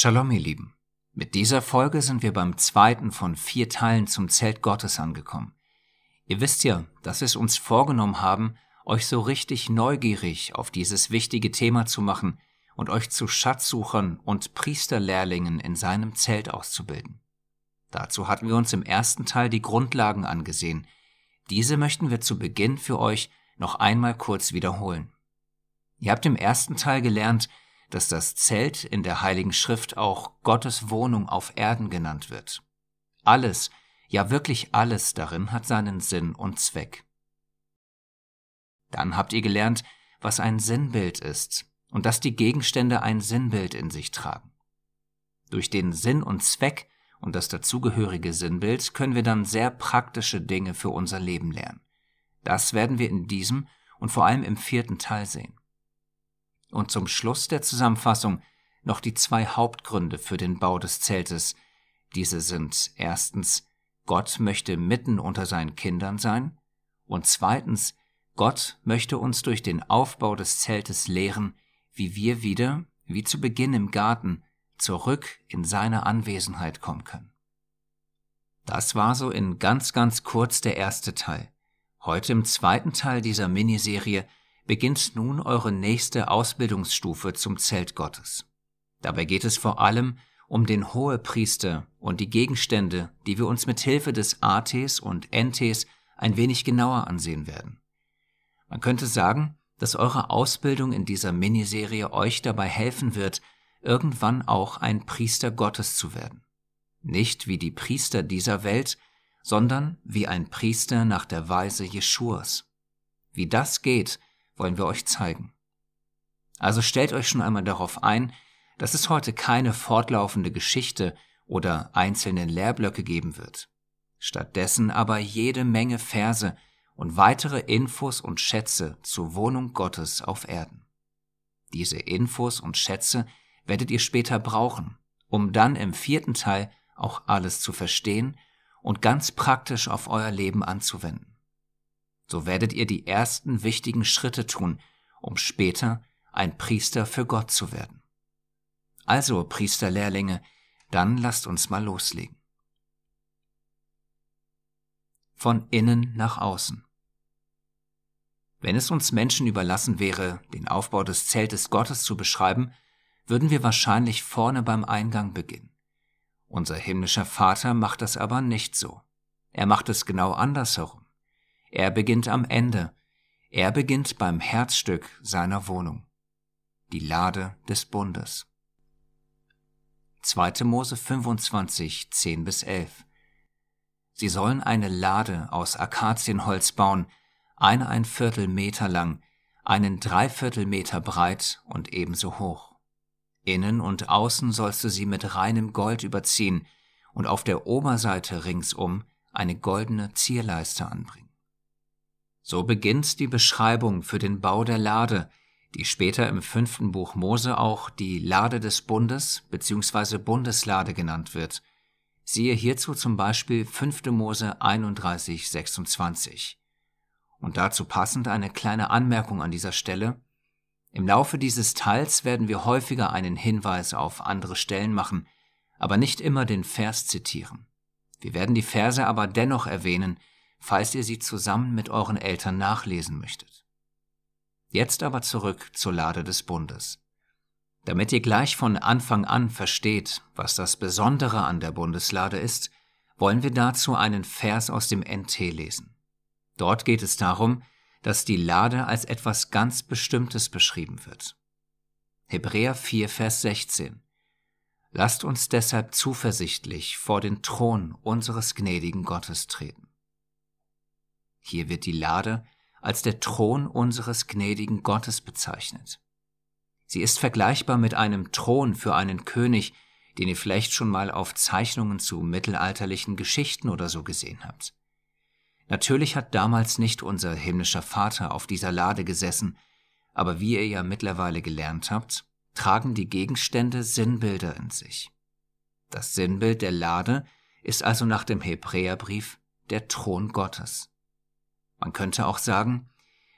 Shalom, ihr Lieben. Mit dieser Folge sind wir beim zweiten von vier Teilen zum Zelt Gottes angekommen. Ihr wisst ja, dass wir es uns vorgenommen haben, euch so richtig neugierig auf dieses wichtige Thema zu machen und euch zu Schatzsuchern und Priesterlehrlingen in seinem Zelt auszubilden. Dazu hatten wir uns im ersten Teil die Grundlagen angesehen. Diese möchten wir zu Beginn für euch noch einmal kurz wiederholen. Ihr habt im ersten Teil gelernt, dass das Zelt in der Heiligen Schrift auch Gottes Wohnung auf Erden genannt wird. Alles, ja wirklich alles darin hat seinen Sinn und Zweck. Dann habt ihr gelernt, was ein Sinnbild ist und dass die Gegenstände ein Sinnbild in sich tragen. Durch den Sinn und Zweck und das dazugehörige Sinnbild können wir dann sehr praktische Dinge für unser Leben lernen. Das werden wir in diesem und vor allem im vierten Teil sehen. Und zum Schluss der Zusammenfassung noch die zwei Hauptgründe für den Bau des Zeltes. Diese sind erstens, Gott möchte mitten unter seinen Kindern sein und zweitens, Gott möchte uns durch den Aufbau des Zeltes lehren, wie wir wieder, wie zu Beginn im Garten, zurück in seine Anwesenheit kommen können. Das war so in ganz, ganz kurz der erste Teil. Heute im zweiten Teil dieser Miniserie beginnt nun eure nächste Ausbildungsstufe zum Zelt Gottes. Dabei geht es vor allem um den Hohepriester und die Gegenstände, die wir uns mit Hilfe des Ates und Entes ein wenig genauer ansehen werden. Man könnte sagen, dass eure Ausbildung in dieser Miniserie euch dabei helfen wird, irgendwann auch ein Priester Gottes zu werden. Nicht wie die Priester dieser Welt, sondern wie ein Priester nach der Weise Jeschuas. Wie das geht, wollen wir euch zeigen. Also stellt euch schon einmal darauf ein, dass es heute keine fortlaufende Geschichte oder einzelne Lehrblöcke geben wird. Stattdessen aber jede Menge Verse und weitere Infos und Schätze zur Wohnung Gottes auf Erden. Diese Infos und Schätze werdet ihr später brauchen, um dann im vierten Teil auch alles zu verstehen und ganz praktisch auf euer Leben anzuwenden so werdet ihr die ersten wichtigen Schritte tun, um später ein Priester für Gott zu werden. Also, Priesterlehrlinge, dann lasst uns mal loslegen. Von innen nach außen. Wenn es uns Menschen überlassen wäre, den Aufbau des Zeltes Gottes zu beschreiben, würden wir wahrscheinlich vorne beim Eingang beginnen. Unser himmlischer Vater macht das aber nicht so. Er macht es genau andersherum. Er beginnt am Ende. Er beginnt beim Herzstück seiner Wohnung. Die Lade des Bundes. 2. Mose 25, 10 bis 11. Sie sollen eine Lade aus Akazienholz bauen, eine ein Viertel Meter lang, einen Dreiviertel Meter breit und ebenso hoch. Innen und außen sollst du sie mit reinem Gold überziehen und auf der Oberseite ringsum eine goldene Zierleiste anbringen. So beginnt die Beschreibung für den Bau der Lade, die später im fünften Buch Mose auch die Lade des Bundes bzw. Bundeslade genannt wird. Siehe hierzu zum Beispiel 5. Mose 31, 26. Und dazu passend eine kleine Anmerkung an dieser Stelle. Im Laufe dieses Teils werden wir häufiger einen Hinweis auf andere Stellen machen, aber nicht immer den Vers zitieren. Wir werden die Verse aber dennoch erwähnen, falls ihr sie zusammen mit euren Eltern nachlesen möchtet. Jetzt aber zurück zur Lade des Bundes. Damit ihr gleich von Anfang an versteht, was das Besondere an der Bundeslade ist, wollen wir dazu einen Vers aus dem NT lesen. Dort geht es darum, dass die Lade als etwas ganz Bestimmtes beschrieben wird. Hebräer 4, Vers 16. Lasst uns deshalb zuversichtlich vor den Thron unseres gnädigen Gottes treten. Hier wird die Lade als der Thron unseres gnädigen Gottes bezeichnet. Sie ist vergleichbar mit einem Thron für einen König, den ihr vielleicht schon mal auf Zeichnungen zu mittelalterlichen Geschichten oder so gesehen habt. Natürlich hat damals nicht unser himmlischer Vater auf dieser Lade gesessen, aber wie ihr ja mittlerweile gelernt habt, tragen die Gegenstände Sinnbilder in sich. Das Sinnbild der Lade ist also nach dem Hebräerbrief der Thron Gottes. Man könnte auch sagen,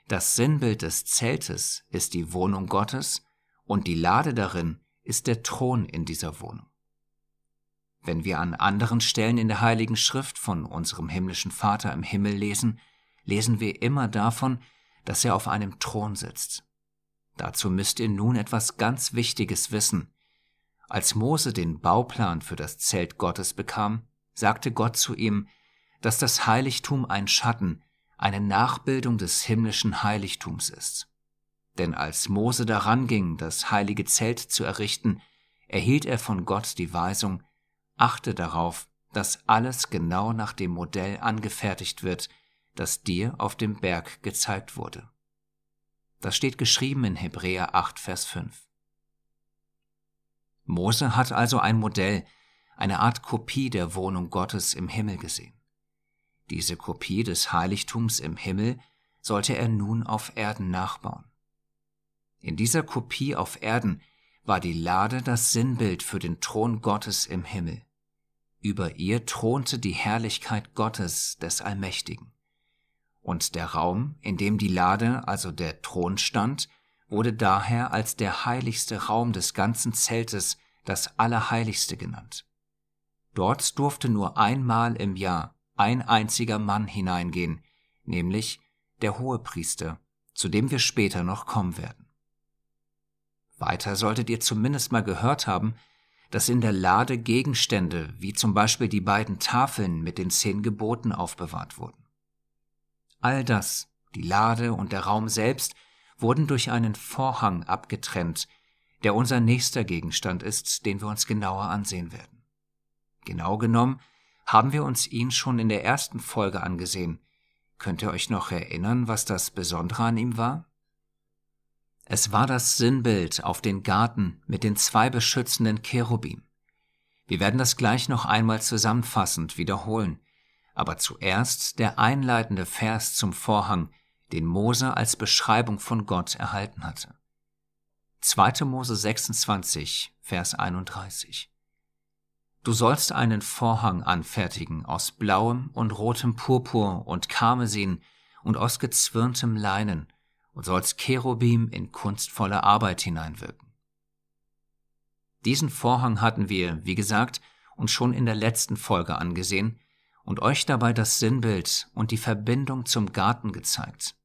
das Sinnbild des Zeltes ist die Wohnung Gottes und die Lade darin ist der Thron in dieser Wohnung. Wenn wir an anderen Stellen in der Heiligen Schrift von unserem himmlischen Vater im Himmel lesen, lesen wir immer davon, dass er auf einem Thron sitzt. Dazu müsst ihr nun etwas ganz Wichtiges wissen. Als Mose den Bauplan für das Zelt Gottes bekam, sagte Gott zu ihm, dass das Heiligtum ein Schatten, eine Nachbildung des himmlischen Heiligtums ist. Denn als Mose daran ging, das heilige Zelt zu errichten, erhielt er von Gott die Weisung, achte darauf, dass alles genau nach dem Modell angefertigt wird, das dir auf dem Berg gezeigt wurde. Das steht geschrieben in Hebräer 8, Vers 5. Mose hat also ein Modell, eine Art Kopie der Wohnung Gottes im Himmel gesehen. Diese Kopie des Heiligtums im Himmel sollte er nun auf Erden nachbauen. In dieser Kopie auf Erden war die Lade das Sinnbild für den Thron Gottes im Himmel. Über ihr thronte die Herrlichkeit Gottes des Allmächtigen. Und der Raum, in dem die Lade, also der Thron stand, wurde daher als der heiligste Raum des ganzen Zeltes das Allerheiligste genannt. Dort durfte nur einmal im Jahr ein einziger Mann hineingehen, nämlich der Hohepriester, zu dem wir später noch kommen werden. Weiter solltet ihr zumindest mal gehört haben, dass in der Lade Gegenstände wie zum Beispiel die beiden Tafeln mit den zehn Geboten aufbewahrt wurden. All das, die Lade und der Raum selbst, wurden durch einen Vorhang abgetrennt, der unser nächster Gegenstand ist, den wir uns genauer ansehen werden. Genau genommen haben wir uns ihn schon in der ersten Folge angesehen. Könnt ihr euch noch erinnern, was das Besondere an ihm war? Es war das Sinnbild auf den Garten mit den zwei beschützenden Cherubim. Wir werden das gleich noch einmal zusammenfassend wiederholen, aber zuerst der einleitende Vers zum Vorhang, den Mose als Beschreibung von Gott erhalten hatte. 2. Mose 26, Vers 31. Du sollst einen Vorhang anfertigen aus blauem und rotem Purpur und Karmesin und aus gezwirntem Leinen und sollst Cherubim in kunstvolle Arbeit hineinwirken. Diesen Vorhang hatten wir, wie gesagt, uns schon in der letzten Folge angesehen und euch dabei das Sinnbild und die Verbindung zum Garten gezeigt.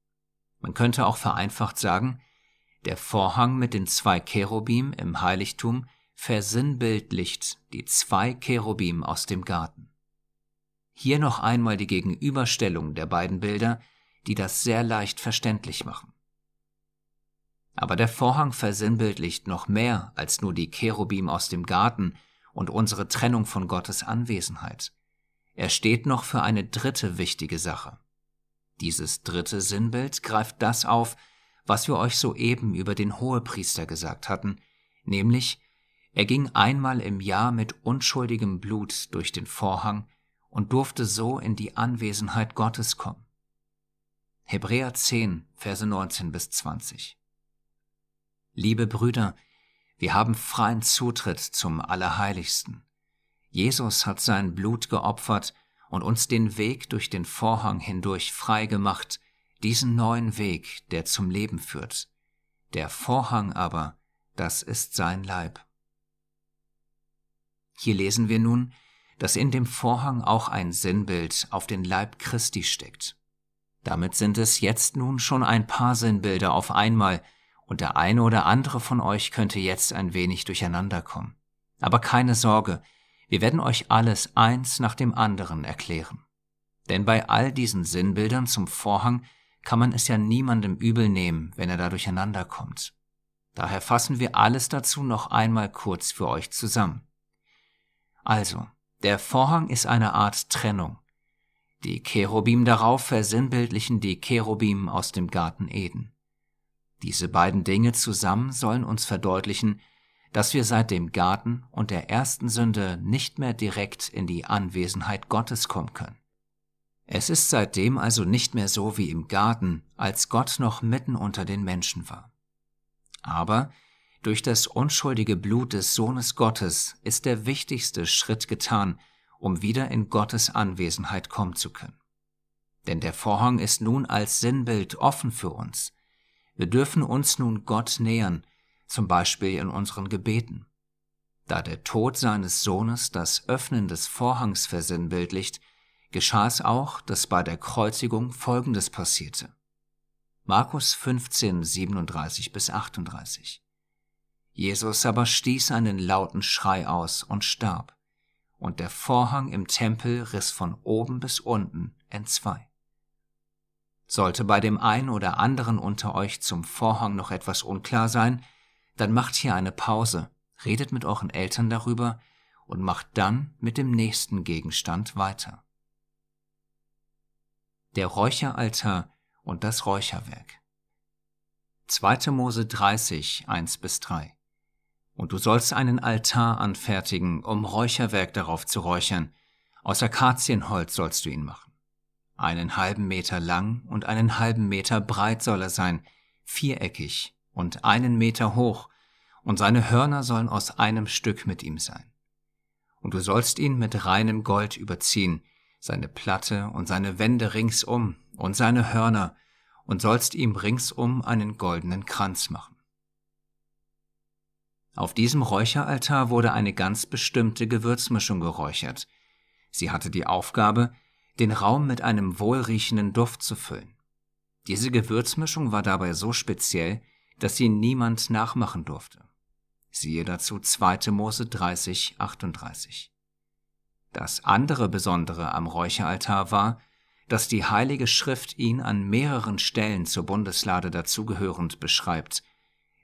Man könnte auch vereinfacht sagen, der Vorhang mit den zwei Cherubim im Heiligtum versinnbildlicht die zwei Cherubim aus dem Garten. Hier noch einmal die Gegenüberstellung der beiden Bilder, die das sehr leicht verständlich machen. Aber der Vorhang versinnbildlicht noch mehr als nur die Cherubim aus dem Garten und unsere Trennung von Gottes Anwesenheit. Er steht noch für eine dritte wichtige Sache. Dieses dritte Sinnbild greift das auf, was wir euch soeben über den Hohepriester gesagt hatten, nämlich er ging einmal im Jahr mit unschuldigem Blut durch den Vorhang und durfte so in die Anwesenheit Gottes kommen. Hebräer 10, Verse 19 bis 20. Liebe Brüder, wir haben freien Zutritt zum Allerheiligsten. Jesus hat sein Blut geopfert und uns den Weg durch den Vorhang hindurch frei gemacht, diesen neuen Weg, der zum Leben führt. Der Vorhang aber, das ist sein Leib. Hier lesen wir nun, dass in dem Vorhang auch ein Sinnbild auf den Leib Christi steckt. Damit sind es jetzt nun schon ein paar Sinnbilder auf einmal, und der eine oder andere von euch könnte jetzt ein wenig durcheinander kommen. Aber keine Sorge, wir werden euch alles eins nach dem anderen erklären. Denn bei all diesen Sinnbildern zum Vorhang kann man es ja niemandem übel nehmen, wenn er da durcheinander kommt. Daher fassen wir alles dazu noch einmal kurz für euch zusammen. Also, der Vorhang ist eine Art Trennung. Die Cherubim darauf versinnbildlichen die Cherubim aus dem Garten Eden. Diese beiden Dinge zusammen sollen uns verdeutlichen, dass wir seit dem Garten und der ersten Sünde nicht mehr direkt in die Anwesenheit Gottes kommen können. Es ist seitdem also nicht mehr so wie im Garten, als Gott noch mitten unter den Menschen war. Aber durch das unschuldige Blut des Sohnes Gottes ist der wichtigste Schritt getan, um wieder in Gottes Anwesenheit kommen zu können. Denn der Vorhang ist nun als Sinnbild offen für uns, wir dürfen uns nun Gott nähern, zum Beispiel in unseren Gebeten. Da der Tod seines Sohnes das Öffnen des Vorhangs versinnbildlicht, geschah es auch, dass bei der Kreuzigung Folgendes passierte. Markus 15, 37 bis 38. Jesus aber stieß einen lauten Schrei aus und starb, und der Vorhang im Tempel riss von oben bis unten entzwei. Sollte bei dem einen oder anderen unter euch zum Vorhang noch etwas unklar sein, dann macht hier eine Pause, redet mit euren Eltern darüber und macht dann mit dem nächsten Gegenstand weiter. Der Räucheraltar und das Räucherwerk. 2. Mose 30, 1 bis 3. Und du sollst einen Altar anfertigen, um Räucherwerk darauf zu räuchern. Aus Akazienholz sollst du ihn machen. Einen halben Meter lang und einen halben Meter breit soll er sein, viereckig und einen Meter hoch, und seine Hörner sollen aus einem Stück mit ihm sein. Und du sollst ihn mit reinem Gold überziehen, seine Platte und seine Wände ringsum und seine Hörner, und sollst ihm ringsum einen goldenen Kranz machen. Auf diesem Räucheraltar wurde eine ganz bestimmte Gewürzmischung geräuchert. Sie hatte die Aufgabe, den Raum mit einem wohlriechenden Duft zu füllen. Diese Gewürzmischung war dabei so speziell, dass sie niemand nachmachen durfte. Siehe dazu 2. Mose 30, 38. Das andere Besondere am Räucheraltar war, dass die Heilige Schrift ihn an mehreren Stellen zur Bundeslade dazugehörend beschreibt.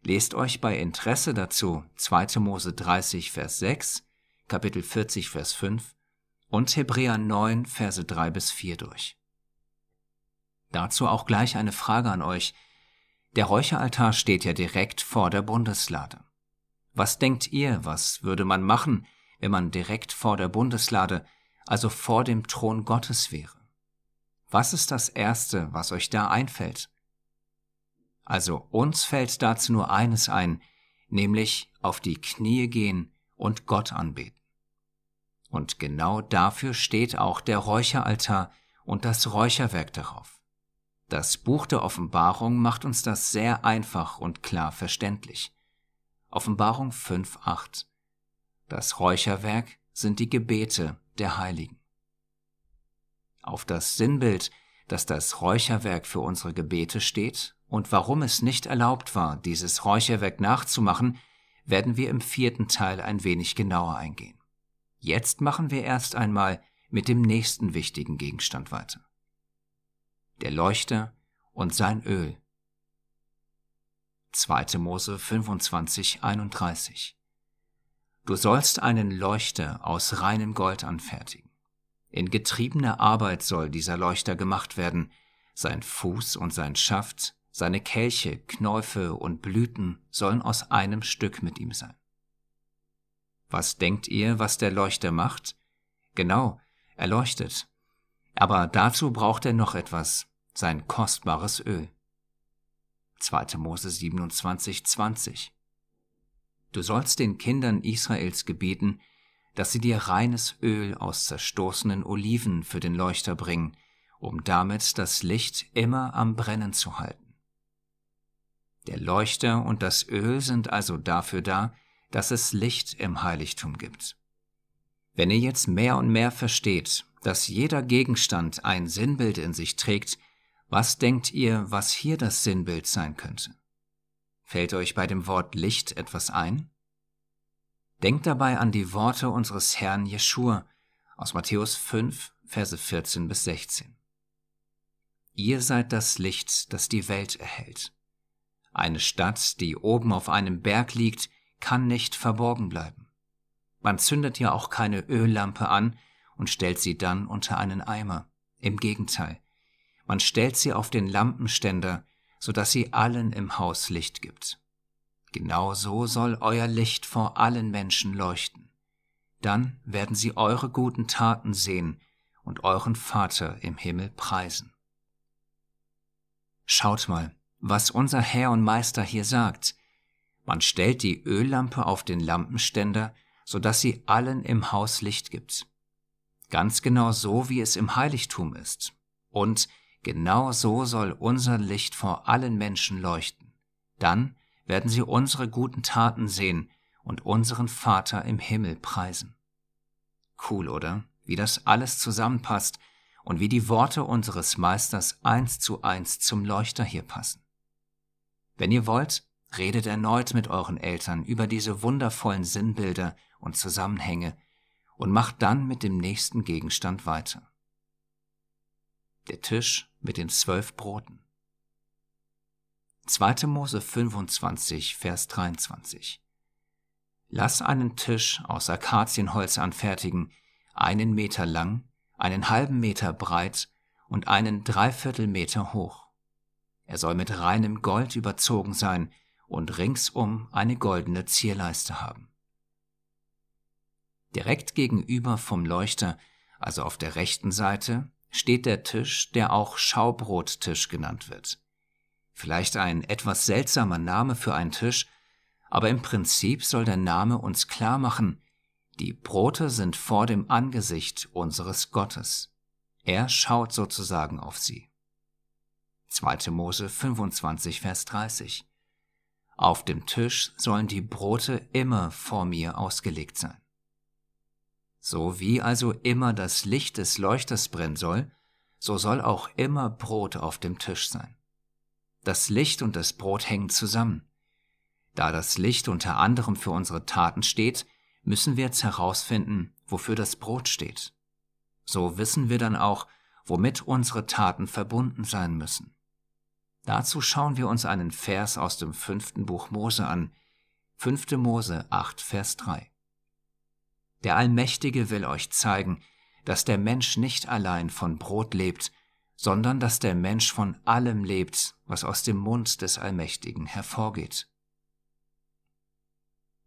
Lest euch bei Interesse dazu 2. Mose 30, Vers 6, Kapitel 40, Vers 5 und Hebräer 9, Verse 3 bis 4 durch. Dazu auch gleich eine Frage an euch. Der Räucheraltar steht ja direkt vor der Bundeslade. Was denkt ihr, was würde man machen, wenn man direkt vor der Bundeslade, also vor dem Thron Gottes wäre? Was ist das Erste, was euch da einfällt? Also uns fällt dazu nur eines ein, nämlich auf die Knie gehen und Gott anbeten. Und genau dafür steht auch der Räucheraltar und das Räucherwerk darauf. Das Buch der Offenbarung macht uns das sehr einfach und klar verständlich. Offenbarung 5.8 Das Räucherwerk sind die Gebete der Heiligen. Auf das Sinnbild, dass das Räucherwerk für unsere Gebete steht und warum es nicht erlaubt war, dieses Räucherwerk nachzumachen, werden wir im vierten Teil ein wenig genauer eingehen. Jetzt machen wir erst einmal mit dem nächsten wichtigen Gegenstand weiter. Der Leuchter und sein Öl. 2. Mose 25, 31. Du sollst einen Leuchter aus reinem Gold anfertigen. In getriebener Arbeit soll dieser Leuchter gemacht werden, sein Fuß und sein Schaft, seine Kelche, Knäufe und Blüten sollen aus einem Stück mit ihm sein. Was denkt ihr, was der Leuchter macht? Genau, er leuchtet. Aber dazu braucht er noch etwas, sein kostbares Öl. 2. Mose 27, 20. Du sollst den Kindern Israels gebieten, dass sie dir reines Öl aus zerstoßenen Oliven für den Leuchter bringen, um damit das Licht immer am Brennen zu halten. Der Leuchter und das Öl sind also dafür da, dass es Licht im Heiligtum gibt. Wenn ihr jetzt mehr und mehr versteht, dass jeder Gegenstand ein Sinnbild in sich trägt, was denkt ihr, was hier das Sinnbild sein könnte? Fällt euch bei dem Wort Licht etwas ein? Denkt dabei an die Worte unseres Herrn Jeschua aus Matthäus 5, Verse 14 bis 16. Ihr seid das Licht, das die Welt erhält. Eine Stadt, die oben auf einem Berg liegt, kann nicht verborgen bleiben. Man zündet ja auch keine Öllampe an und stellt sie dann unter einen Eimer. Im Gegenteil, man stellt sie auf den Lampenständer, so dass sie allen im Haus Licht gibt. Genau so soll euer Licht vor allen Menschen leuchten. Dann werden sie eure guten Taten sehen und euren Vater im Himmel preisen. Schaut mal, was unser Herr und Meister hier sagt. Man stellt die Öllampe auf den Lampenständer, so dass sie allen im Haus Licht gibt. Ganz genau so, wie es im Heiligtum ist. Und genau so soll unser Licht vor allen Menschen leuchten. Dann werden sie unsere guten Taten sehen und unseren Vater im Himmel preisen. Cool, oder? Wie das alles zusammenpasst und wie die Worte unseres Meisters eins zu eins zum Leuchter hier passen. Wenn ihr wollt, redet erneut mit euren Eltern über diese wundervollen Sinnbilder und Zusammenhänge und macht dann mit dem nächsten Gegenstand weiter. Der Tisch mit den zwölf Broten. 2. Mose 25, Vers 23. Lass einen Tisch aus Akazienholz anfertigen, einen Meter lang, einen halben Meter breit und einen Dreiviertelmeter hoch. Er soll mit reinem Gold überzogen sein und ringsum eine goldene Zierleiste haben. Direkt gegenüber vom Leuchter, also auf der rechten Seite, steht der Tisch, der auch Schaubrottisch genannt wird. Vielleicht ein etwas seltsamer Name für einen Tisch, aber im Prinzip soll der Name uns klar machen, die Brote sind vor dem Angesicht unseres Gottes. Er schaut sozusagen auf sie. 2. Mose 25, Vers 30. Auf dem Tisch sollen die Brote immer vor mir ausgelegt sein. So wie also immer das Licht des Leuchters brennen soll, so soll auch immer Brot auf dem Tisch sein. Das Licht und das Brot hängen zusammen. Da das Licht unter anderem für unsere Taten steht, müssen wir jetzt herausfinden, wofür das Brot steht. So wissen wir dann auch, womit unsere Taten verbunden sein müssen. Dazu schauen wir uns einen Vers aus dem fünften Buch Mose an, 5. Mose 8, Vers 3. Der Allmächtige will euch zeigen, dass der Mensch nicht allein von Brot lebt, sondern dass der Mensch von allem lebt, was aus dem Mund des Allmächtigen hervorgeht.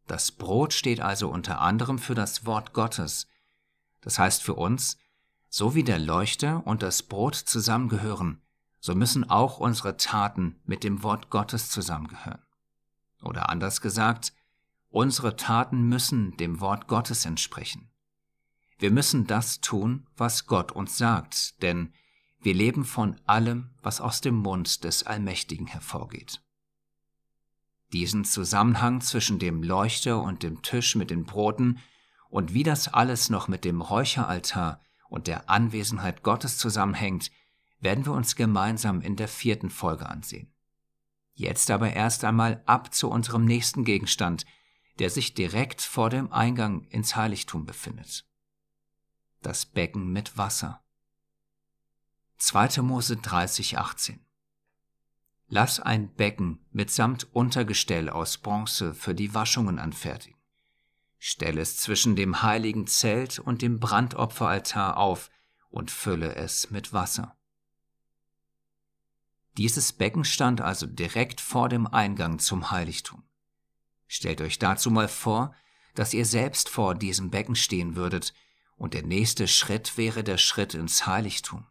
Das Brot steht also unter anderem für das Wort Gottes, das heißt für uns, so wie der Leuchter und das Brot zusammengehören, so müssen auch unsere Taten mit dem Wort Gottes zusammengehören. Oder anders gesagt, Unsere Taten müssen dem Wort Gottes entsprechen. Wir müssen das tun, was Gott uns sagt, denn wir leben von allem, was aus dem Mund des Allmächtigen hervorgeht. Diesen Zusammenhang zwischen dem Leuchter und dem Tisch mit den Broten und wie das alles noch mit dem Räucheraltar und der Anwesenheit Gottes zusammenhängt, werden wir uns gemeinsam in der vierten Folge ansehen. Jetzt aber erst einmal ab zu unserem nächsten Gegenstand, der sich direkt vor dem Eingang ins Heiligtum befindet. Das Becken mit Wasser. 2. Mose 30, 18. Lass ein Becken mitsamt Untergestell aus Bronze für die Waschungen anfertigen. Stell es zwischen dem heiligen Zelt und dem Brandopferaltar auf und fülle es mit Wasser. Dieses Becken stand also direkt vor dem Eingang zum Heiligtum. Stellt euch dazu mal vor, dass ihr selbst vor diesem Becken stehen würdet, und der nächste Schritt wäre der Schritt ins Heiligtum,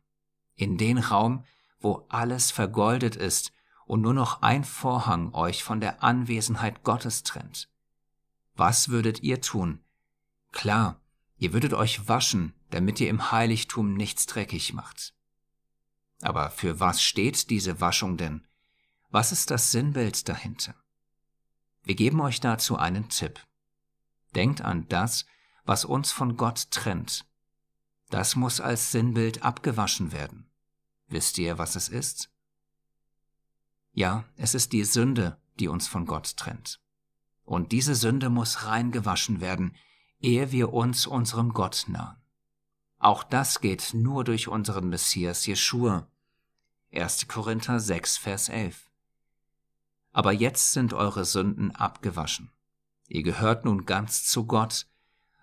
in den Raum, wo alles vergoldet ist und nur noch ein Vorhang euch von der Anwesenheit Gottes trennt. Was würdet ihr tun? Klar, ihr würdet euch waschen, damit ihr im Heiligtum nichts dreckig macht. Aber für was steht diese Waschung denn? Was ist das Sinnbild dahinter? Wir geben euch dazu einen Tipp. Denkt an das, was uns von Gott trennt. Das muss als Sinnbild abgewaschen werden. Wisst ihr, was es ist? Ja, es ist die Sünde, die uns von Gott trennt. Und diese Sünde muss reingewaschen werden, ehe wir uns unserem Gott nahen. Auch das geht nur durch unseren Messias Jeschua. 1. Korinther 6, Vers 11 aber jetzt sind eure Sünden abgewaschen. Ihr gehört nun ganz zu Gott,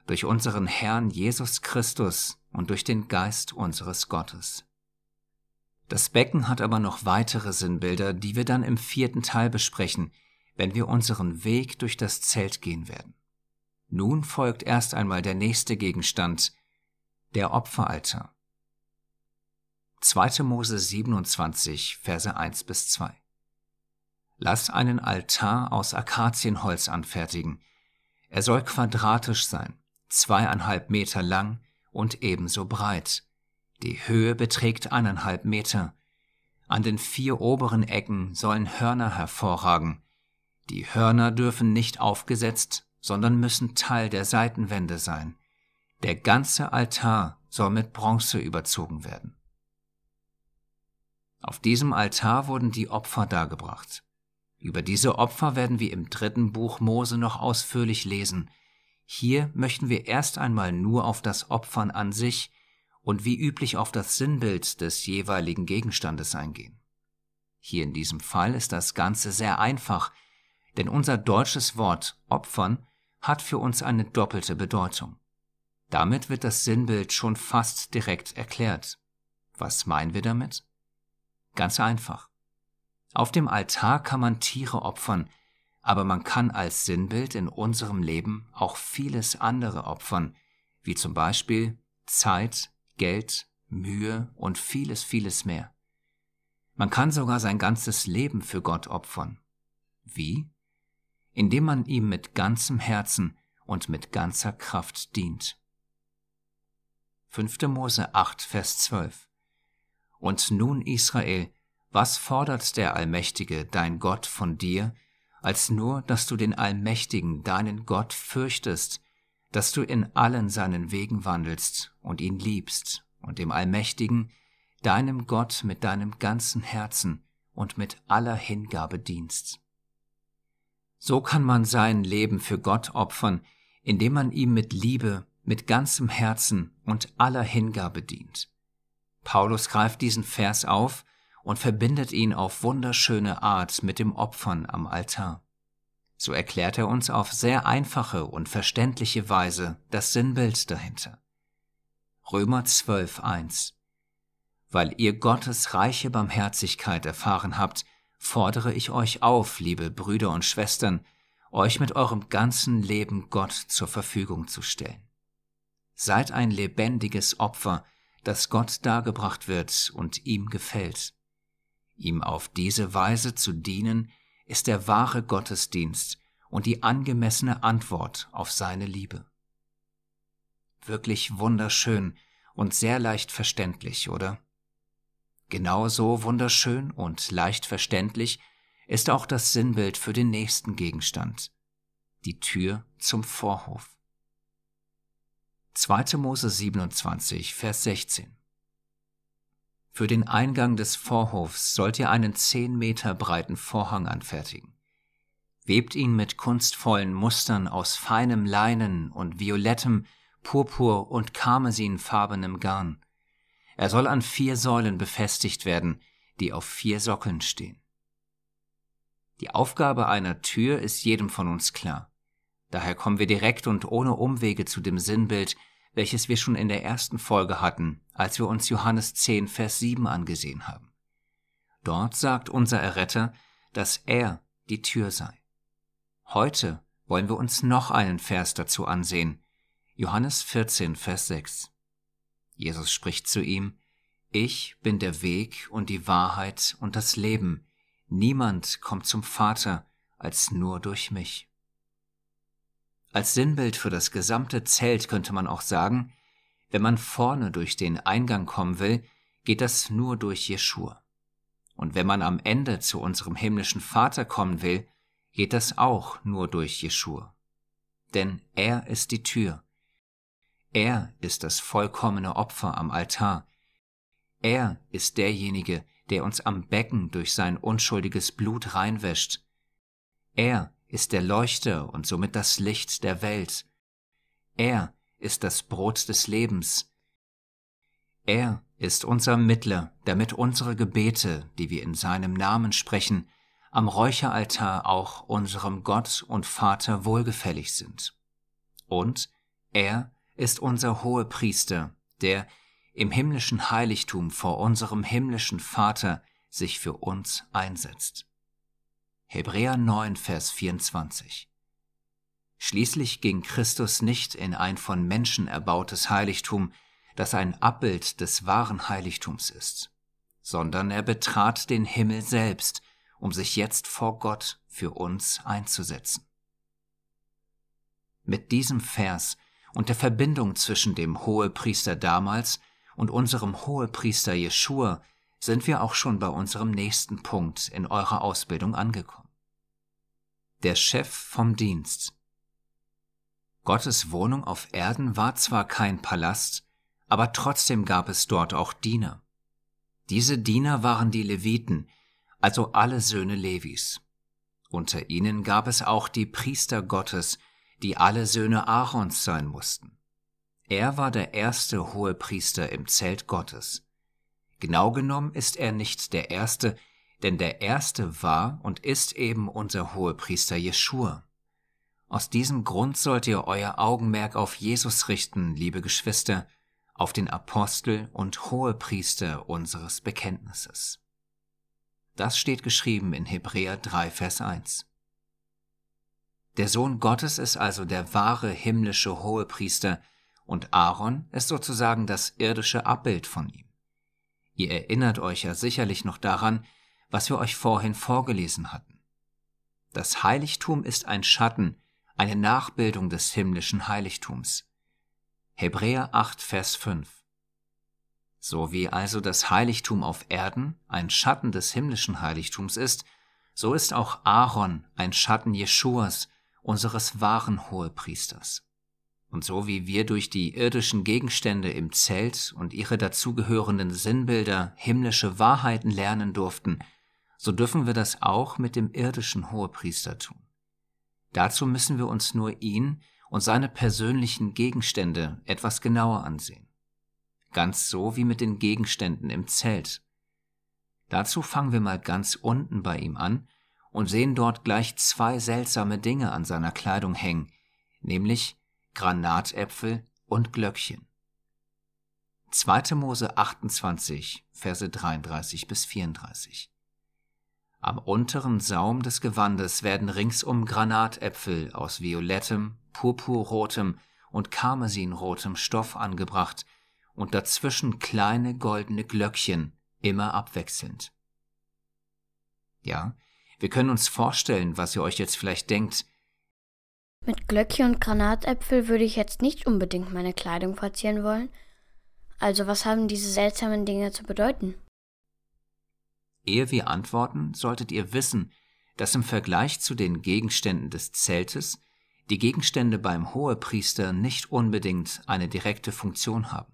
durch unseren Herrn Jesus Christus und durch den Geist unseres Gottes. Das Becken hat aber noch weitere Sinnbilder, die wir dann im vierten Teil besprechen, wenn wir unseren Weg durch das Zelt gehen werden. Nun folgt erst einmal der nächste Gegenstand, der Opferaltar. 2. Mose 27, Verse 1 bis 2. Lass einen Altar aus Akazienholz anfertigen. Er soll quadratisch sein, zweieinhalb Meter lang und ebenso breit. Die Höhe beträgt eineinhalb Meter. An den vier oberen Ecken sollen Hörner hervorragen. Die Hörner dürfen nicht aufgesetzt, sondern müssen Teil der Seitenwände sein. Der ganze Altar soll mit Bronze überzogen werden. Auf diesem Altar wurden die Opfer dargebracht. Über diese Opfer werden wir im dritten Buch Mose noch ausführlich lesen. Hier möchten wir erst einmal nur auf das Opfern an sich und wie üblich auf das Sinnbild des jeweiligen Gegenstandes eingehen. Hier in diesem Fall ist das Ganze sehr einfach, denn unser deutsches Wort Opfern hat für uns eine doppelte Bedeutung. Damit wird das Sinnbild schon fast direkt erklärt. Was meinen wir damit? Ganz einfach. Auf dem Altar kann man Tiere opfern, aber man kann als Sinnbild in unserem Leben auch vieles andere opfern, wie zum Beispiel Zeit, Geld, Mühe und vieles, vieles mehr. Man kann sogar sein ganzes Leben für Gott opfern. Wie? Indem man ihm mit ganzem Herzen und mit ganzer Kraft dient. 5. Mose 8, Vers 12 Und nun, Israel, was fordert der Allmächtige, dein Gott, von dir, als nur, dass du den Allmächtigen, deinen Gott, fürchtest, dass du in allen seinen Wegen wandelst und ihn liebst und dem Allmächtigen, deinem Gott mit deinem ganzen Herzen und mit aller Hingabe dienst. So kann man sein Leben für Gott opfern, indem man ihm mit Liebe, mit ganzem Herzen und aller Hingabe dient. Paulus greift diesen Vers auf und verbindet ihn auf wunderschöne Art mit dem Opfern am Altar. So erklärt er uns auf sehr einfache und verständliche Weise das Sinnbild dahinter. Römer 12.1 Weil ihr Gottes reiche Barmherzigkeit erfahren habt, fordere ich euch auf, liebe Brüder und Schwestern, euch mit eurem ganzen Leben Gott zur Verfügung zu stellen. Seid ein lebendiges Opfer, das Gott dargebracht wird und ihm gefällt. Ihm auf diese Weise zu dienen, ist der wahre Gottesdienst und die angemessene Antwort auf seine Liebe. Wirklich wunderschön und sehr leicht verständlich, oder? Genauso wunderschön und leicht verständlich ist auch das Sinnbild für den nächsten Gegenstand, die Tür zum Vorhof. 2. Mose 27, Vers 16 für den Eingang des Vorhofs sollt ihr einen zehn Meter breiten Vorhang anfertigen. Webt ihn mit kunstvollen Mustern aus feinem Leinen und violettem, purpur und karmesinfarbenem Garn. Er soll an vier Säulen befestigt werden, die auf vier Sockeln stehen. Die Aufgabe einer Tür ist jedem von uns klar. Daher kommen wir direkt und ohne Umwege zu dem Sinnbild, welches wir schon in der ersten Folge hatten, als wir uns Johannes 10, Vers 7 angesehen haben. Dort sagt unser Erretter, dass er die Tür sei. Heute wollen wir uns noch einen Vers dazu ansehen. Johannes 14, Vers 6. Jesus spricht zu ihm, Ich bin der Weg und die Wahrheit und das Leben. Niemand kommt zum Vater als nur durch mich. Als Sinnbild für das gesamte Zelt könnte man auch sagen, wenn man vorne durch den Eingang kommen will, geht das nur durch Jeschua. Und wenn man am Ende zu unserem himmlischen Vater kommen will, geht das auch nur durch Jeschua. Denn er ist die Tür. Er ist das vollkommene Opfer am Altar. Er ist derjenige, der uns am Becken durch sein unschuldiges Blut reinwäscht. Er ist der Leuchter und somit das Licht der Welt. Er ist das Brot des Lebens. Er ist unser Mittler, damit unsere Gebete, die wir in seinem Namen sprechen, am Räucheraltar auch unserem Gott und Vater wohlgefällig sind. Und er ist unser Hohepriester, der im himmlischen Heiligtum vor unserem himmlischen Vater sich für uns einsetzt. Hebräer 9, Vers 24. Schließlich ging Christus nicht in ein von Menschen erbautes Heiligtum, das ein Abbild des wahren Heiligtums ist, sondern er betrat den Himmel selbst, um sich jetzt vor Gott für uns einzusetzen. Mit diesem Vers und der Verbindung zwischen dem Hohepriester damals und unserem Hohepriester Jeschua sind wir auch schon bei unserem nächsten Punkt in eurer Ausbildung angekommen. Der Chef vom Dienst. Gottes Wohnung auf Erden war zwar kein Palast, aber trotzdem gab es dort auch Diener. Diese Diener waren die Leviten, also alle Söhne Levis. Unter ihnen gab es auch die Priester Gottes, die alle Söhne Aarons sein mussten. Er war der erste hohe Priester im Zelt Gottes. Genau genommen ist er nicht der erste, denn der erste war und ist eben unser Hohepriester Jeschua. Aus diesem Grund sollt ihr euer Augenmerk auf Jesus richten, liebe Geschwister, auf den Apostel und Hohepriester unseres Bekenntnisses. Das steht geschrieben in Hebräer 3, Vers 1. Der Sohn Gottes ist also der wahre himmlische Hohepriester und Aaron ist sozusagen das irdische Abbild von ihm. Ihr erinnert euch ja sicherlich noch daran, was wir euch vorhin vorgelesen hatten. Das Heiligtum ist ein Schatten, eine Nachbildung des himmlischen Heiligtums. Hebräer 8, Vers 5. So wie also das Heiligtum auf Erden ein Schatten des himmlischen Heiligtums ist, so ist auch Aaron ein Schatten Jeschuas, unseres wahren Hohepriesters. Und so wie wir durch die irdischen Gegenstände im Zelt und ihre dazugehörenden Sinnbilder himmlische Wahrheiten lernen durften, so dürfen wir das auch mit dem irdischen Hohepriester tun. Dazu müssen wir uns nur ihn und seine persönlichen Gegenstände etwas genauer ansehen. Ganz so wie mit den Gegenständen im Zelt. Dazu fangen wir mal ganz unten bei ihm an und sehen dort gleich zwei seltsame Dinge an seiner Kleidung hängen, nämlich Granatäpfel und Glöckchen. 2. Mose 28, Verse 33 bis 34. Am unteren Saum des Gewandes werden ringsum Granatäpfel aus violettem, purpurrotem und karmesinrotem Stoff angebracht und dazwischen kleine goldene Glöckchen, immer abwechselnd. Ja, wir können uns vorstellen, was ihr euch jetzt vielleicht denkt. Mit Glöckchen und Granatäpfel würde ich jetzt nicht unbedingt meine Kleidung verzieren wollen. Also was haben diese seltsamen Dinge zu bedeuten? Ehe wir antworten, solltet ihr wissen, dass im Vergleich zu den Gegenständen des Zeltes die Gegenstände beim Hohepriester nicht unbedingt eine direkte Funktion haben.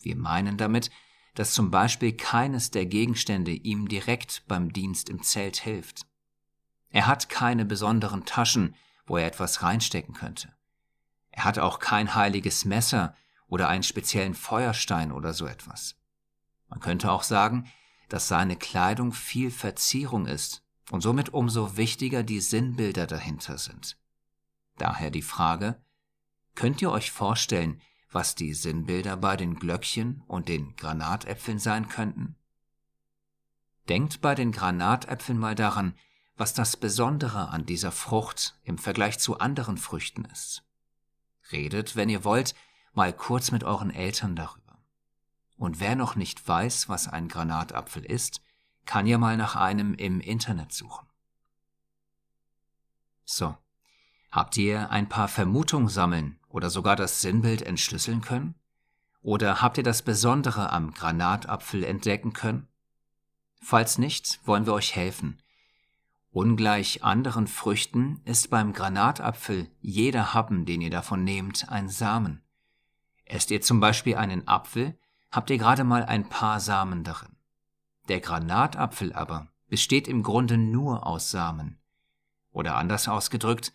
Wir meinen damit, dass zum Beispiel keines der Gegenstände ihm direkt beim Dienst im Zelt hilft. Er hat keine besonderen Taschen, wo er etwas reinstecken könnte. Er hat auch kein heiliges Messer oder einen speziellen Feuerstein oder so etwas. Man könnte auch sagen, dass seine Kleidung viel Verzierung ist und somit umso wichtiger die Sinnbilder dahinter sind. Daher die Frage, könnt ihr euch vorstellen, was die Sinnbilder bei den Glöckchen und den Granatäpfeln sein könnten? Denkt bei den Granatäpfeln mal daran, was das Besondere an dieser Frucht im Vergleich zu anderen Früchten ist. Redet, wenn ihr wollt, mal kurz mit euren Eltern darüber. Und wer noch nicht weiß, was ein Granatapfel ist, kann ja mal nach einem im Internet suchen. So, habt ihr ein paar Vermutungen sammeln oder sogar das Sinnbild entschlüsseln können? Oder habt ihr das Besondere am Granatapfel entdecken können? Falls nicht, wollen wir euch helfen. Ungleich anderen Früchten ist beim Granatapfel jeder Happen, den ihr davon nehmt, ein Samen. Esst ihr zum Beispiel einen Apfel, habt ihr gerade mal ein paar Samen darin. Der Granatapfel aber besteht im Grunde nur aus Samen. Oder anders ausgedrückt,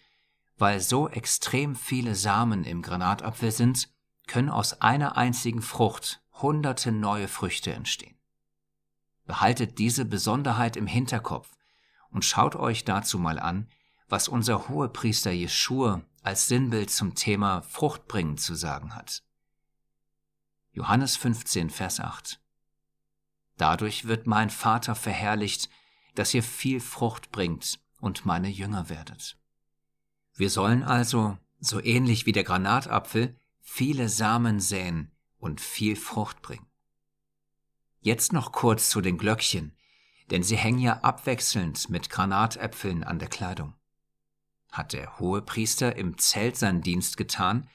weil so extrem viele Samen im Granatapfel sind, können aus einer einzigen Frucht hunderte neue Früchte entstehen. Behaltet diese Besonderheit im Hinterkopf und schaut euch dazu mal an, was unser Hohepriester Jeschua als Sinnbild zum Thema Fruchtbringen zu sagen hat. Johannes 15, Vers 8. Dadurch wird mein Vater verherrlicht, dass ihr viel Frucht bringt und meine Jünger werdet. Wir sollen also, so ähnlich wie der Granatapfel, viele Samen säen und viel Frucht bringen. Jetzt noch kurz zu den Glöckchen, denn sie hängen ja abwechselnd mit Granatäpfeln an der Kleidung. Hat der hohe Priester im Zelt seinen Dienst getan,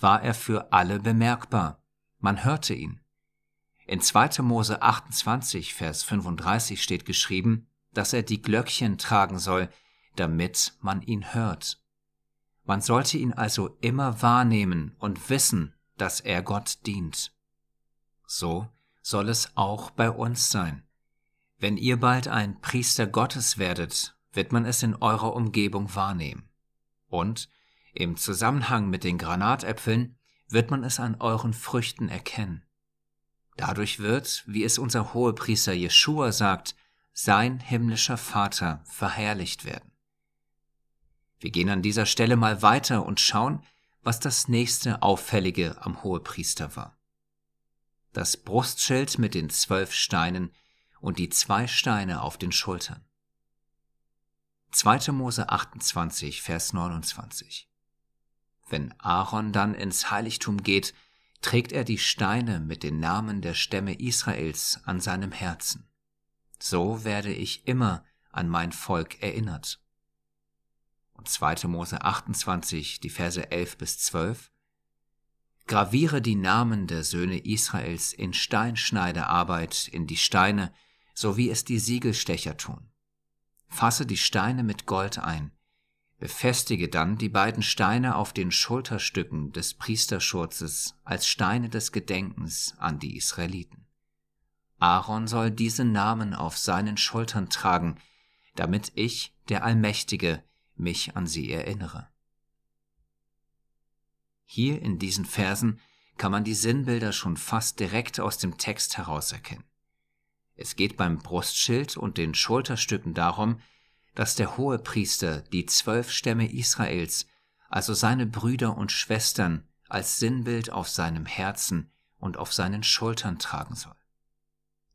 war er für alle bemerkbar man hörte ihn. In 2. Mose 28, Vers 35 steht geschrieben, dass er die Glöckchen tragen soll, damit man ihn hört. Man sollte ihn also immer wahrnehmen und wissen, dass er Gott dient. So soll es auch bei uns sein. Wenn ihr bald ein Priester Gottes werdet, wird man es in eurer Umgebung wahrnehmen. Und im Zusammenhang mit den Granatäpfeln wird man es an euren Früchten erkennen. Dadurch wird, wie es unser Hohepriester Jeschua sagt, sein himmlischer Vater verherrlicht werden. Wir gehen an dieser Stelle mal weiter und schauen, was das nächste Auffällige am Hohepriester war. Das Brustschild mit den zwölf Steinen und die zwei Steine auf den Schultern. 2. Mose 28, Vers 29. Wenn Aaron dann ins Heiligtum geht, trägt er die Steine mit den Namen der Stämme Israels an seinem Herzen. So werde ich immer an mein Volk erinnert. Und 2. Mose 28, die Verse 11 bis 12. Graviere die Namen der Söhne Israels in Steinschneidearbeit in die Steine, so wie es die Siegelstecher tun. Fasse die Steine mit Gold ein, befestige dann die beiden Steine auf den Schulterstücken des Priesterschurzes als Steine des Gedenkens an die Israeliten. Aaron soll diese Namen auf seinen Schultern tragen, damit ich, der Allmächtige, mich an sie erinnere. Hier in diesen Versen kann man die Sinnbilder schon fast direkt aus dem Text herauserkennen. Es geht beim Brustschild und den Schulterstücken darum, dass der Hohepriester die zwölf Stämme Israels, also seine Brüder und Schwestern, als Sinnbild auf seinem Herzen und auf seinen Schultern tragen soll.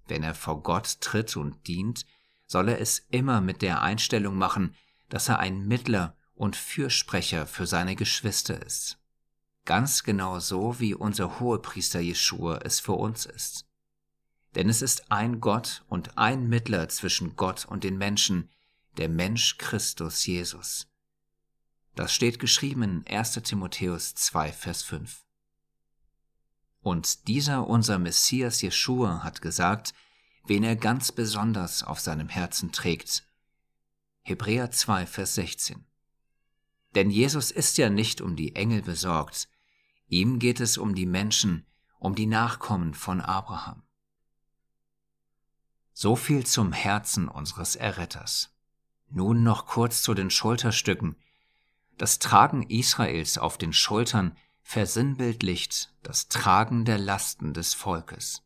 Wenn er vor Gott tritt und dient, soll er es immer mit der Einstellung machen, dass er ein Mittler und Fürsprecher für seine Geschwister ist. Ganz genau so, wie unser Hohepriester Jeschua es für uns ist. Denn es ist ein Gott und ein Mittler zwischen Gott und den Menschen, der Mensch Christus Jesus. Das steht geschrieben in 1 Timotheus 2, Vers 5. Und dieser unser Messias Jeschua hat gesagt, wen er ganz besonders auf seinem Herzen trägt. Hebräer 2, Vers 16. Denn Jesus ist ja nicht um die Engel besorgt, ihm geht es um die Menschen, um die Nachkommen von Abraham. So viel zum Herzen unseres Erretters. Nun noch kurz zu den Schulterstücken. Das Tragen Israels auf den Schultern versinnbildlicht das Tragen der Lasten des Volkes.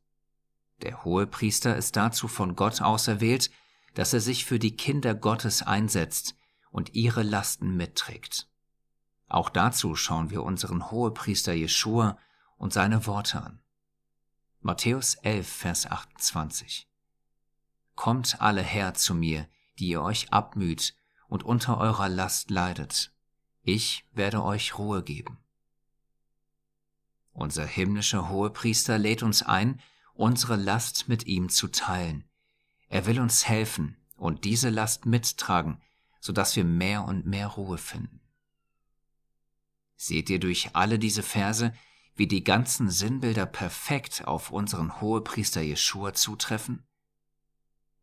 Der Hohepriester ist dazu von Gott auserwählt, dass er sich für die Kinder Gottes einsetzt und ihre Lasten mitträgt. Auch dazu schauen wir unseren Hohepriester Jeschua und seine Worte an. Matthäus 11, Vers 28. Kommt alle her zu mir, die ihr euch abmüht und unter eurer Last leidet. Ich werde euch Ruhe geben. Unser himmlischer Hohepriester lädt uns ein, unsere Last mit ihm zu teilen. Er will uns helfen und diese Last mittragen, so dass wir mehr und mehr Ruhe finden. Seht ihr durch alle diese Verse, wie die ganzen Sinnbilder perfekt auf unseren Hohepriester Jeschua zutreffen?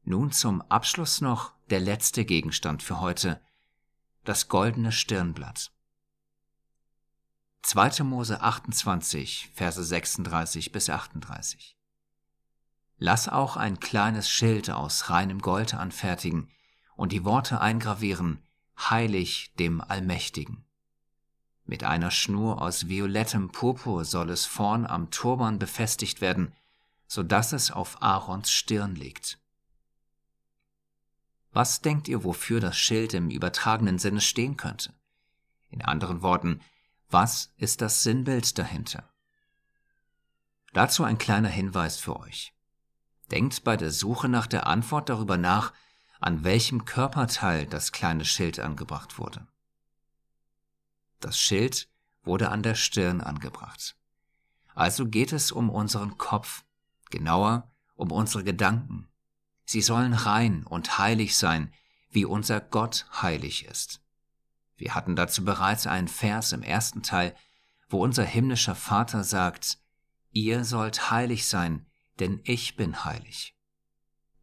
Nun zum Abschluss noch der letzte Gegenstand für heute, das goldene Stirnblatt. 2. Mose 28, Verse 36 bis 38. Lass auch ein kleines Schild aus reinem Gold anfertigen und die Worte eingravieren, heilig dem Allmächtigen. Mit einer Schnur aus violettem Purpur soll es vorn am Turban befestigt werden, so dass es auf Aarons Stirn liegt. Was denkt ihr, wofür das Schild im übertragenen Sinne stehen könnte? In anderen Worten, was ist das Sinnbild dahinter? Dazu ein kleiner Hinweis für euch. Denkt bei der Suche nach der Antwort darüber nach, an welchem Körperteil das kleine Schild angebracht wurde. Das Schild wurde an der Stirn angebracht. Also geht es um unseren Kopf, genauer um unsere Gedanken, Sie sollen rein und heilig sein, wie unser Gott heilig ist. Wir hatten dazu bereits einen Vers im ersten Teil, wo unser himmlischer Vater sagt, Ihr sollt heilig sein, denn ich bin heilig.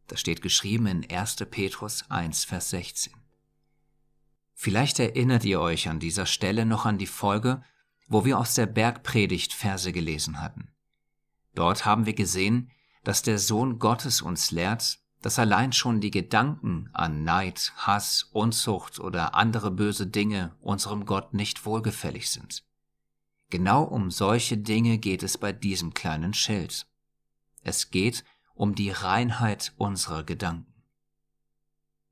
Das steht geschrieben in 1. Petrus 1, Vers 16. Vielleicht erinnert ihr euch an dieser Stelle noch an die Folge, wo wir aus der Bergpredigt Verse gelesen hatten. Dort haben wir gesehen, dass der Sohn Gottes uns lehrt, dass allein schon die Gedanken an Neid, Hass, Unzucht oder andere böse Dinge unserem Gott nicht wohlgefällig sind. Genau um solche Dinge geht es bei diesem kleinen Schild. Es geht um die Reinheit unserer Gedanken.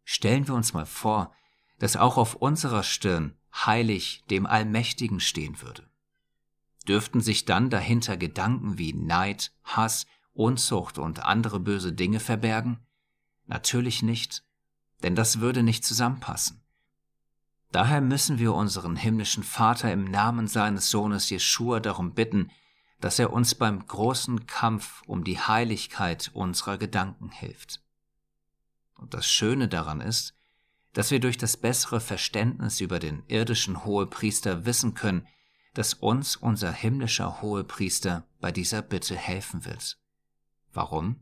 Stellen wir uns mal vor, dass auch auf unserer Stirn heilig dem Allmächtigen stehen würde. Dürften sich dann dahinter Gedanken wie Neid, Hass, Unzucht und andere böse Dinge verbergen? Natürlich nicht, denn das würde nicht zusammenpassen. Daher müssen wir unseren himmlischen Vater im Namen seines Sohnes Jeschua darum bitten, dass er uns beim großen Kampf um die Heiligkeit unserer Gedanken hilft. Und das Schöne daran ist, dass wir durch das bessere Verständnis über den irdischen Hohepriester wissen können, dass uns unser himmlischer Hohepriester bei dieser Bitte helfen wird. Warum?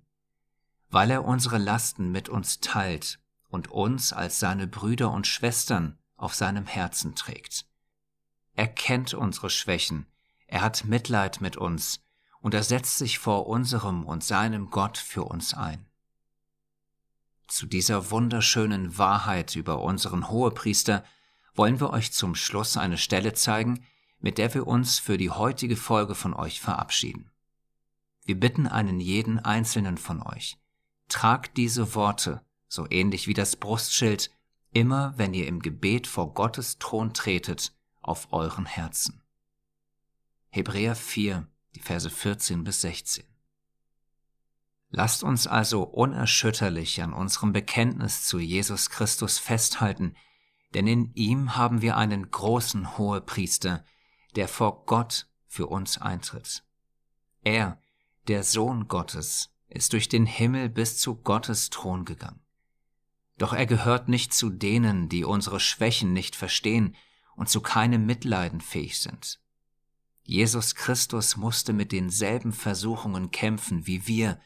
Weil er unsere Lasten mit uns teilt und uns als seine Brüder und Schwestern auf seinem Herzen trägt. Er kennt unsere Schwächen, er hat Mitleid mit uns und er setzt sich vor unserem und seinem Gott für uns ein. Zu dieser wunderschönen Wahrheit über unseren Hohepriester wollen wir euch zum Schluss eine Stelle zeigen, mit der wir uns für die heutige Folge von euch verabschieden. Wir bitten einen jeden einzelnen von euch, tragt diese Worte, so ähnlich wie das Brustschild, immer wenn ihr im Gebet vor Gottes Thron tretet, auf euren Herzen. Hebräer 4, die Verse 14 bis 16. Lasst uns also unerschütterlich an unserem Bekenntnis zu Jesus Christus festhalten, denn in ihm haben wir einen großen Hohepriester, der vor Gott für uns eintritt. Er, der Sohn Gottes, ist durch den Himmel bis zu Gottes Thron gegangen. Doch er gehört nicht zu denen, die unsere Schwächen nicht verstehen und zu keinem Mitleiden fähig sind. Jesus Christus musste mit denselben Versuchungen kämpfen wie wir,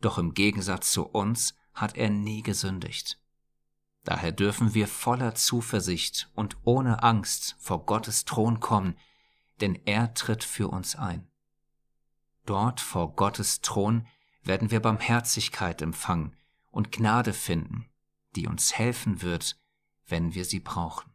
doch im Gegensatz zu uns hat er nie gesündigt. Daher dürfen wir voller Zuversicht und ohne Angst vor Gottes Thron kommen, denn er tritt für uns ein. Dort vor Gottes Thron werden wir Barmherzigkeit empfangen und Gnade finden, die uns helfen wird, wenn wir sie brauchen.